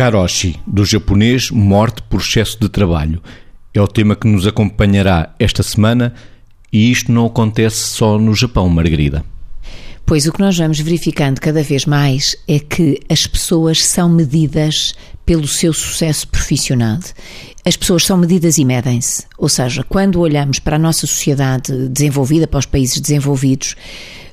Karoshi, do japonês Morte por excesso de trabalho. É o tema que nos acompanhará esta semana e isto não acontece só no Japão, Margarida. Pois o que nós vamos verificando cada vez mais é que as pessoas são medidas pelo seu sucesso profissional. As pessoas são medidas e medem-se. Ou seja, quando olhamos para a nossa sociedade desenvolvida, para os países desenvolvidos,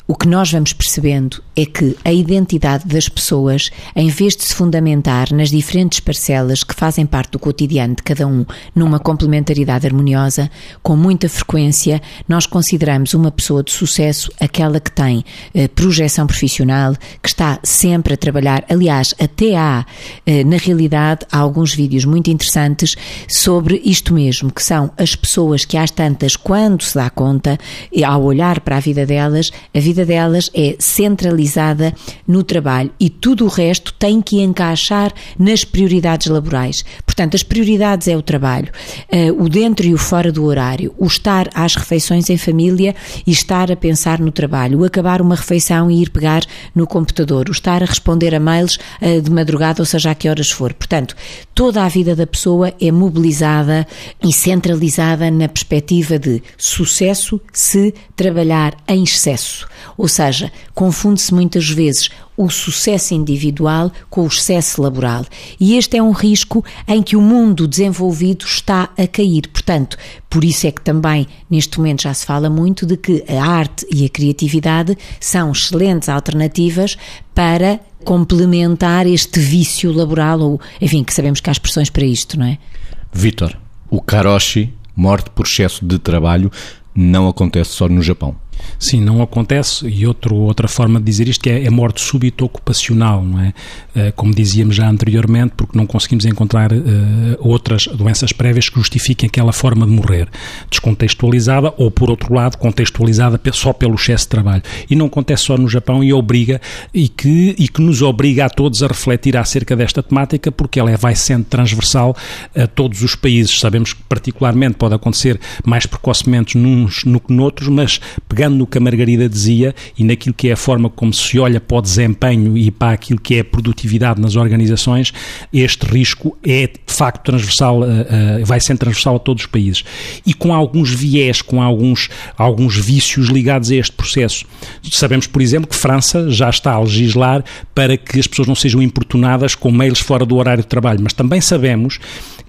o que nós vamos percebendo é que a identidade das pessoas, em vez de se fundamentar nas diferentes parcelas que fazem parte do cotidiano de cada um numa complementaridade harmoniosa, com muita frequência nós consideramos uma pessoa de sucesso aquela que tem eh, projeção profissional, que está sempre a trabalhar. Aliás, até há, eh, na realidade, há alguns vídeos muito interessantes sobre isto mesmo, que são as pessoas que às tantas, quando se dá conta, ao olhar para a vida delas, a vida vida delas é centralizada no trabalho e tudo o resto tem que encaixar nas prioridades laborais. Portanto, as prioridades é o trabalho, uh, o dentro e o fora do horário, o estar às refeições em família e estar a pensar no trabalho, o acabar uma refeição e ir pegar no computador, o estar a responder a mails uh, de madrugada, ou seja, a que horas for. Portanto, toda a vida da pessoa é mobilizada e centralizada na perspectiva de sucesso se trabalhar em excesso. Ou seja, confunde-se muitas vezes o sucesso individual com o excesso laboral. E este é um risco em que o mundo desenvolvido está a cair. Portanto, por isso é que também neste momento já se fala muito de que a arte e a criatividade são excelentes alternativas para complementar este vício laboral, ou enfim, que sabemos que há expressões para isto, não é? Vitor, o karoshi, morte por excesso de trabalho, não acontece só no Japão. Sim, não acontece. E outro, outra forma de dizer isto é, é morte súbita ocupacional, não é? Uh, como dizíamos já anteriormente, porque não conseguimos encontrar uh, outras doenças prévias que justifiquem aquela forma de morrer. Descontextualizada ou, por outro lado, contextualizada só pelo excesso de trabalho. E não acontece só no Japão e obriga, e que, e que nos obriga a todos a refletir acerca desta temática, porque ela é, vai sendo transversal a todos os países. Sabemos que, particularmente, pode acontecer mais precocemente nos no que noutros, mas pegando pegando no que a Margarida dizia e naquilo que é a forma como se olha para o desempenho e para aquilo que é a produtividade nas organizações, este risco é de facto transversal, uh, uh, vai ser transversal a todos os países. E com alguns viés, com alguns, alguns vícios ligados a este processo. Sabemos, por exemplo, que França já está a legislar para que as pessoas não sejam importunadas com mails fora do horário de trabalho, mas também sabemos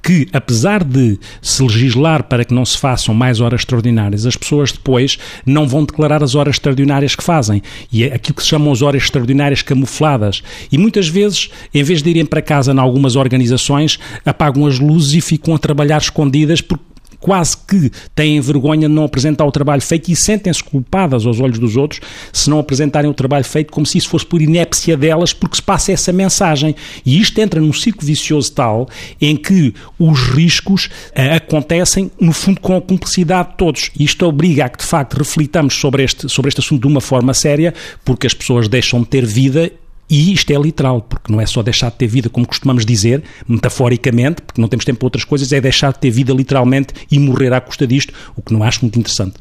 que, apesar de se legislar para que não se façam mais horas extraordinárias, as pessoas depois não vão declarar as horas extraordinárias que fazem. E é aquilo que se chamam as horas extraordinárias camufladas. E muitas vezes, em vez de irem para casa em algumas organizações, apagam as luzes e ficam a trabalhar escondidas porque quase que têm vergonha de não apresentar o trabalho feito e sentem-se culpadas aos olhos dos outros se não apresentarem o trabalho feito, como se isso fosse por inépcia delas, porque se passa essa mensagem. E isto entra num ciclo vicioso tal em que os riscos uh, acontecem, no fundo, com a cumplicidade de todos. E isto obriga a que, de facto, reflitamos sobre este, sobre este assunto de uma forma séria, porque as pessoas deixam de ter vida e isto é literal, porque não é só deixar de ter vida, como costumamos dizer, metaforicamente, porque não temos tempo para outras coisas, é deixar de ter vida literalmente e morrer à custa disto, o que não acho muito interessante.